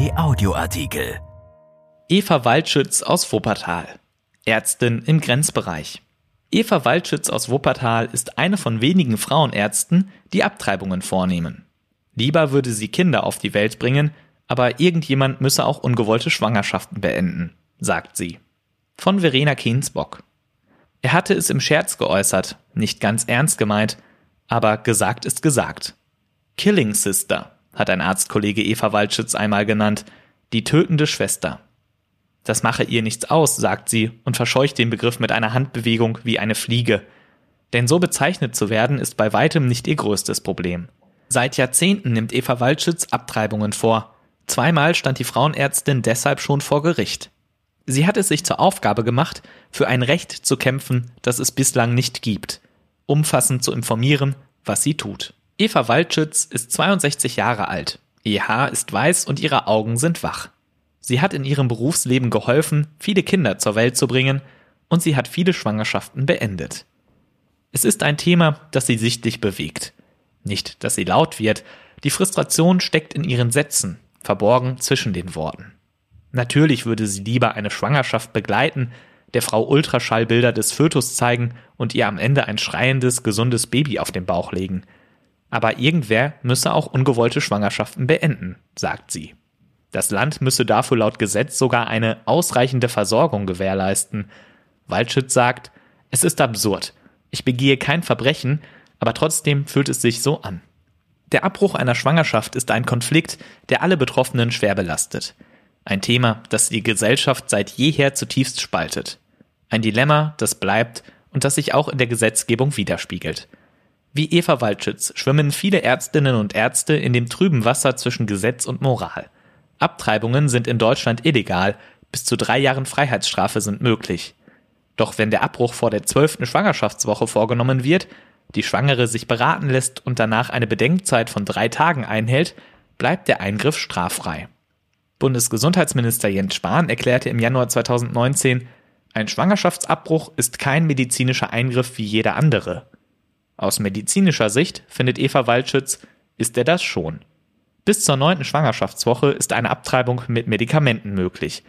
Kai Audioartikel. Eva Waldschütz aus Wuppertal. Ärztin im Grenzbereich. Eva Waldschütz aus Wuppertal ist eine von wenigen Frauenärzten, die Abtreibungen vornehmen. Lieber würde sie Kinder auf die Welt bringen, aber irgendjemand müsse auch ungewollte Schwangerschaften beenden, sagt sie. Von Verena Kehnsbock. Er hatte es im Scherz geäußert, nicht ganz ernst gemeint, aber gesagt ist gesagt. Killing Sister hat ein Arztkollege Eva Waldschütz einmal genannt, die tötende Schwester. Das mache ihr nichts aus, sagt sie und verscheucht den Begriff mit einer Handbewegung wie eine Fliege. Denn so bezeichnet zu werden ist bei weitem nicht ihr größtes Problem. Seit Jahrzehnten nimmt Eva Waldschütz Abtreibungen vor. Zweimal stand die Frauenärztin deshalb schon vor Gericht. Sie hat es sich zur Aufgabe gemacht, für ein Recht zu kämpfen, das es bislang nicht gibt, umfassend zu informieren, was sie tut. Eva Waldschütz ist 62 Jahre alt. Ihr Haar ist weiß und ihre Augen sind wach. Sie hat in ihrem Berufsleben geholfen, viele Kinder zur Welt zu bringen und sie hat viele Schwangerschaften beendet. Es ist ein Thema, das sie sichtlich bewegt. Nicht, dass sie laut wird, die Frustration steckt in ihren Sätzen, verborgen zwischen den Worten. Natürlich würde sie lieber eine Schwangerschaft begleiten, der Frau Ultraschallbilder des Fötus zeigen und ihr am Ende ein schreiendes, gesundes Baby auf den Bauch legen – aber irgendwer müsse auch ungewollte Schwangerschaften beenden, sagt sie. Das Land müsse dafür laut Gesetz sogar eine ausreichende Versorgung gewährleisten. Waldschütz sagt, es ist absurd. Ich begehe kein Verbrechen, aber trotzdem fühlt es sich so an. Der Abbruch einer Schwangerschaft ist ein Konflikt, der alle Betroffenen schwer belastet. Ein Thema, das die Gesellschaft seit jeher zutiefst spaltet. Ein Dilemma, das bleibt und das sich auch in der Gesetzgebung widerspiegelt. Wie Eva Waldschütz schwimmen viele Ärztinnen und Ärzte in dem trüben Wasser zwischen Gesetz und Moral. Abtreibungen sind in Deutschland illegal, bis zu drei Jahren Freiheitsstrafe sind möglich. Doch wenn der Abbruch vor der zwölften Schwangerschaftswoche vorgenommen wird, die Schwangere sich beraten lässt und danach eine Bedenkzeit von drei Tagen einhält, bleibt der Eingriff straffrei. Bundesgesundheitsminister Jens Spahn erklärte im Januar 2019, ein Schwangerschaftsabbruch ist kein medizinischer Eingriff wie jeder andere. Aus medizinischer Sicht, findet Eva Waldschütz, ist er das schon. Bis zur neunten Schwangerschaftswoche ist eine Abtreibung mit Medikamenten möglich.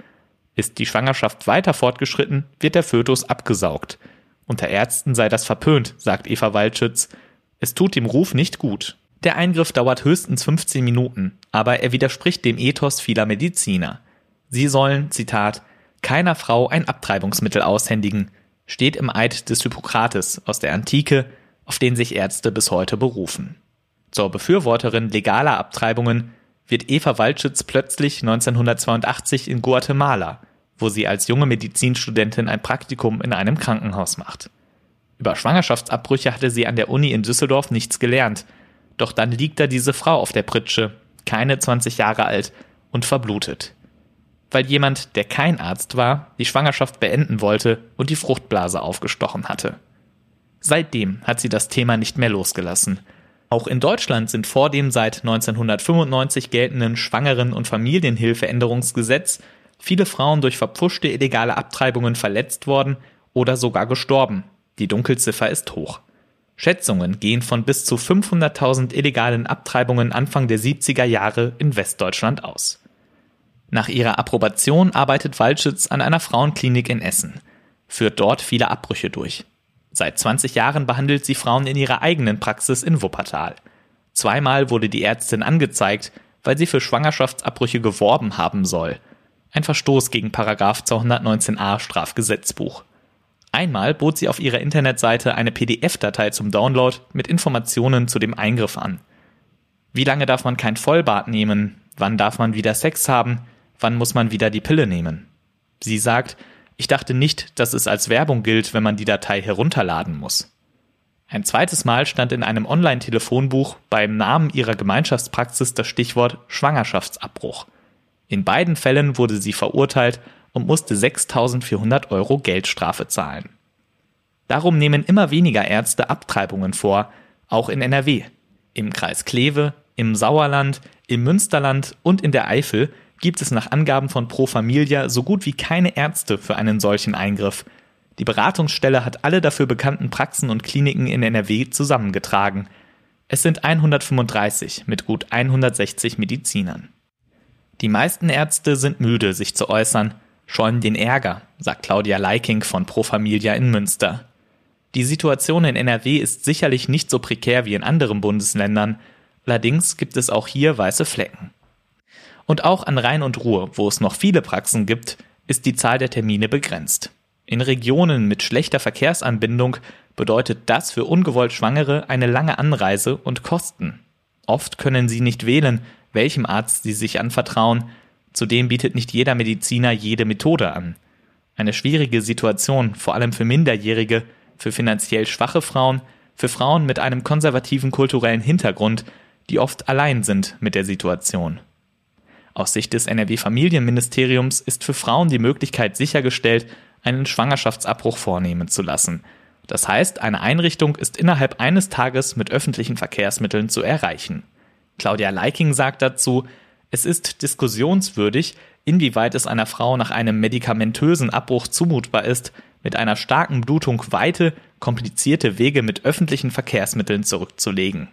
Ist die Schwangerschaft weiter fortgeschritten, wird der Fötus abgesaugt. Unter Ärzten sei das verpönt, sagt Eva Waldschütz. Es tut dem Ruf nicht gut. Der Eingriff dauert höchstens 15 Minuten, aber er widerspricht dem Ethos vieler Mediziner. Sie sollen, Zitat, keiner Frau ein Abtreibungsmittel aushändigen, steht im Eid des Hippokrates aus der Antike, auf den sich Ärzte bis heute berufen. Zur Befürworterin legaler Abtreibungen wird Eva Waldschütz plötzlich 1982 in Guatemala, wo sie als junge Medizinstudentin ein Praktikum in einem Krankenhaus macht. Über Schwangerschaftsabbrüche hatte sie an der Uni in Düsseldorf nichts gelernt, doch dann liegt da diese Frau auf der Pritsche, keine 20 Jahre alt und verblutet. Weil jemand, der kein Arzt war, die Schwangerschaft beenden wollte und die Fruchtblase aufgestochen hatte. Seitdem hat sie das Thema nicht mehr losgelassen. Auch in Deutschland sind vor dem seit 1995 geltenden Schwangeren- und Familienhilfeänderungsgesetz viele Frauen durch verpfuschte illegale Abtreibungen verletzt worden oder sogar gestorben. Die Dunkelziffer ist hoch. Schätzungen gehen von bis zu 500.000 illegalen Abtreibungen Anfang der 70er Jahre in Westdeutschland aus. Nach ihrer Approbation arbeitet Waldschütz an einer Frauenklinik in Essen, führt dort viele Abbrüche durch. Seit 20 Jahren behandelt sie Frauen in ihrer eigenen Praxis in Wuppertal. Zweimal wurde die Ärztin angezeigt, weil sie für Schwangerschaftsabbrüche geworben haben soll. Ein Verstoß gegen Paragraf 219a Strafgesetzbuch. Einmal bot sie auf ihrer Internetseite eine PDF-Datei zum Download mit Informationen zu dem Eingriff an. Wie lange darf man kein Vollbad nehmen? Wann darf man wieder Sex haben? Wann muss man wieder die Pille nehmen? Sie sagt, ich dachte nicht, dass es als Werbung gilt, wenn man die Datei herunterladen muss. Ein zweites Mal stand in einem Online-Telefonbuch beim Namen ihrer Gemeinschaftspraxis das Stichwort Schwangerschaftsabbruch. In beiden Fällen wurde sie verurteilt und musste 6.400 Euro Geldstrafe zahlen. Darum nehmen immer weniger Ärzte Abtreibungen vor, auch in NRW. Im Kreis Kleve, im Sauerland, im Münsterland und in der Eifel gibt es nach Angaben von Pro Familia so gut wie keine Ärzte für einen solchen Eingriff. Die Beratungsstelle hat alle dafür bekannten Praxen und Kliniken in NRW zusammengetragen. Es sind 135 mit gut 160 Medizinern. Die meisten Ärzte sind müde, sich zu äußern, scheuen den Ärger, sagt Claudia Leiking von Pro Familia in Münster. Die Situation in NRW ist sicherlich nicht so prekär wie in anderen Bundesländern, allerdings gibt es auch hier weiße Flecken. Und auch an Rhein und Ruhr, wo es noch viele Praxen gibt, ist die Zahl der Termine begrenzt. In Regionen mit schlechter Verkehrsanbindung bedeutet das für ungewollt Schwangere eine lange Anreise und Kosten. Oft können sie nicht wählen, welchem Arzt sie sich anvertrauen, zudem bietet nicht jeder Mediziner jede Methode an. Eine schwierige Situation, vor allem für Minderjährige, für finanziell schwache Frauen, für Frauen mit einem konservativen kulturellen Hintergrund, die oft allein sind mit der Situation. Aus Sicht des NRW-Familienministeriums ist für Frauen die Möglichkeit sichergestellt, einen Schwangerschaftsabbruch vornehmen zu lassen. Das heißt, eine Einrichtung ist innerhalb eines Tages mit öffentlichen Verkehrsmitteln zu erreichen. Claudia Leiking sagt dazu, es ist diskussionswürdig, inwieweit es einer Frau nach einem medikamentösen Abbruch zumutbar ist, mit einer starken Blutung weite, komplizierte Wege mit öffentlichen Verkehrsmitteln zurückzulegen.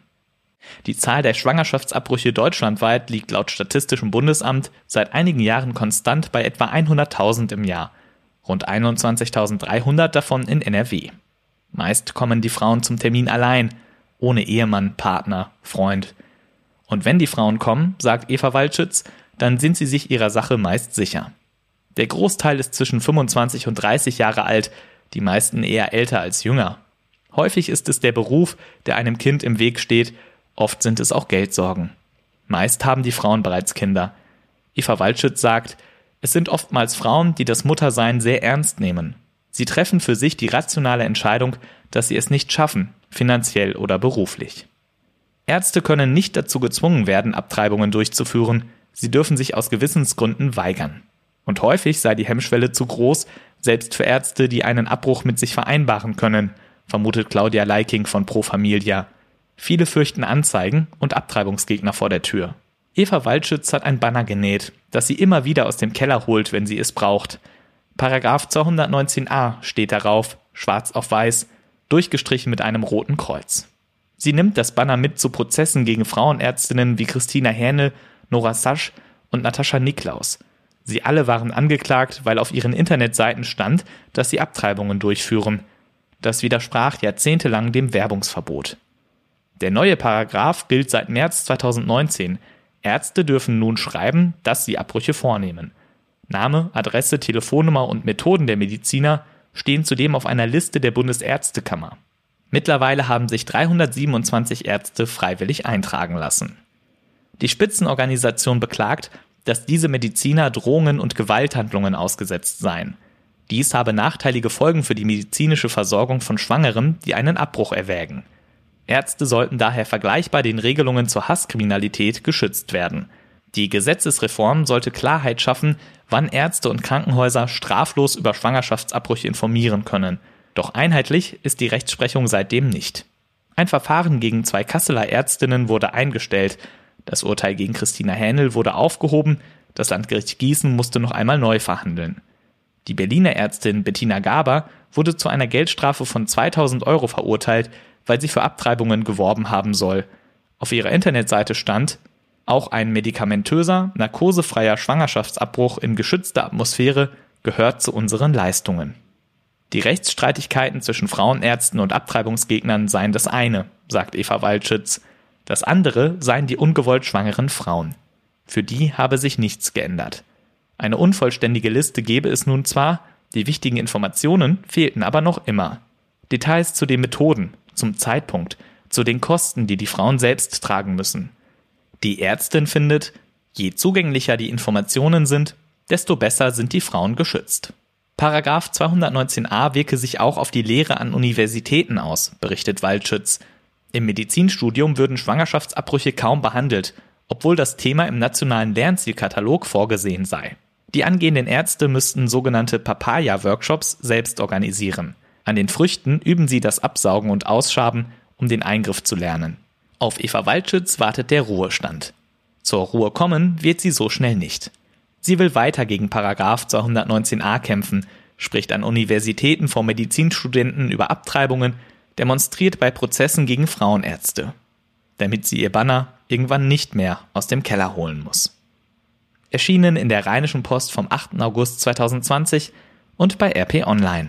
Die Zahl der Schwangerschaftsabbrüche deutschlandweit liegt laut Statistischem Bundesamt seit einigen Jahren konstant bei etwa 100.000 im Jahr, rund 21.300 davon in NRW. Meist kommen die Frauen zum Termin allein, ohne Ehemann, Partner, Freund. Und wenn die Frauen kommen, sagt Eva Waldschütz, dann sind sie sich ihrer Sache meist sicher. Der Großteil ist zwischen 25 und 30 Jahre alt, die meisten eher älter als jünger. Häufig ist es der Beruf, der einem Kind im Weg steht, oft sind es auch Geldsorgen. Meist haben die Frauen bereits Kinder. Eva Waldschütz sagt, es sind oftmals Frauen, die das Muttersein sehr ernst nehmen. Sie treffen für sich die rationale Entscheidung, dass sie es nicht schaffen, finanziell oder beruflich. Ärzte können nicht dazu gezwungen werden, Abtreibungen durchzuführen, sie dürfen sich aus Gewissensgründen weigern. Und häufig sei die Hemmschwelle zu groß, selbst für Ärzte, die einen Abbruch mit sich vereinbaren können, vermutet Claudia Leiking von Pro Familia. Viele fürchten Anzeigen und Abtreibungsgegner vor der Tür. Eva Waldschütz hat ein Banner genäht, das sie immer wieder aus dem Keller holt, wenn sie es braucht. Paragraph 219a steht darauf, schwarz auf weiß, durchgestrichen mit einem roten Kreuz. Sie nimmt das Banner mit zu Prozessen gegen Frauenärztinnen wie Christina Hähnel, Nora Sasch und Natascha Niklaus. Sie alle waren angeklagt, weil auf ihren Internetseiten stand, dass sie Abtreibungen durchführen. Das widersprach jahrzehntelang dem Werbungsverbot. Der neue Paragraph gilt seit März 2019. Ärzte dürfen nun schreiben, dass sie Abbrüche vornehmen. Name, Adresse, Telefonnummer und Methoden der Mediziner stehen zudem auf einer Liste der Bundesärztekammer. Mittlerweile haben sich 327 Ärzte freiwillig eintragen lassen. Die Spitzenorganisation beklagt, dass diese Mediziner Drohungen und Gewalthandlungen ausgesetzt seien. Dies habe nachteilige Folgen für die medizinische Versorgung von Schwangeren, die einen Abbruch erwägen. Ärzte sollten daher vergleichbar den Regelungen zur Hasskriminalität geschützt werden. Die Gesetzesreform sollte Klarheit schaffen, wann Ärzte und Krankenhäuser straflos über Schwangerschaftsabbrüche informieren können. Doch einheitlich ist die Rechtsprechung seitdem nicht. Ein Verfahren gegen zwei Kasseler Ärztinnen wurde eingestellt. Das Urteil gegen Christina Hähnel wurde aufgehoben. Das Landgericht Gießen musste noch einmal neu verhandeln. Die Berliner Ärztin Bettina Gaber wurde zu einer Geldstrafe von 2000 Euro verurteilt, weil sie für Abtreibungen geworben haben soll. Auf ihrer Internetseite stand, auch ein medikamentöser, narkosefreier Schwangerschaftsabbruch in geschützter Atmosphäre gehört zu unseren Leistungen. Die Rechtsstreitigkeiten zwischen Frauenärzten und Abtreibungsgegnern seien das eine, sagt Eva Waldschütz. Das andere seien die ungewollt schwangeren Frauen. Für die habe sich nichts geändert. Eine unvollständige Liste gebe es nun zwar, die wichtigen Informationen fehlten aber noch immer. Details zu den Methoden, zum Zeitpunkt, zu den Kosten, die die Frauen selbst tragen müssen. Die Ärztin findet, je zugänglicher die Informationen sind, desto besser sind die Frauen geschützt. Paragraph 219a wirke sich auch auf die Lehre an Universitäten aus, berichtet Waldschütz. Im Medizinstudium würden Schwangerschaftsabbrüche kaum behandelt, obwohl das Thema im nationalen Lernzielkatalog vorgesehen sei. Die angehenden Ärzte müssten sogenannte Papaya-Workshops selbst organisieren. An den Früchten üben sie das Absaugen und Ausschaben, um den Eingriff zu lernen. Auf Eva Waldschütz wartet der Ruhestand. Zur Ruhe kommen wird sie so schnell nicht. Sie will weiter gegen Paragraph 219a kämpfen, spricht an Universitäten vor Medizinstudenten über Abtreibungen, demonstriert bei Prozessen gegen Frauenärzte, damit sie ihr Banner irgendwann nicht mehr aus dem Keller holen muss. erschienen in der Rheinischen Post vom 8. August 2020 und bei RP Online.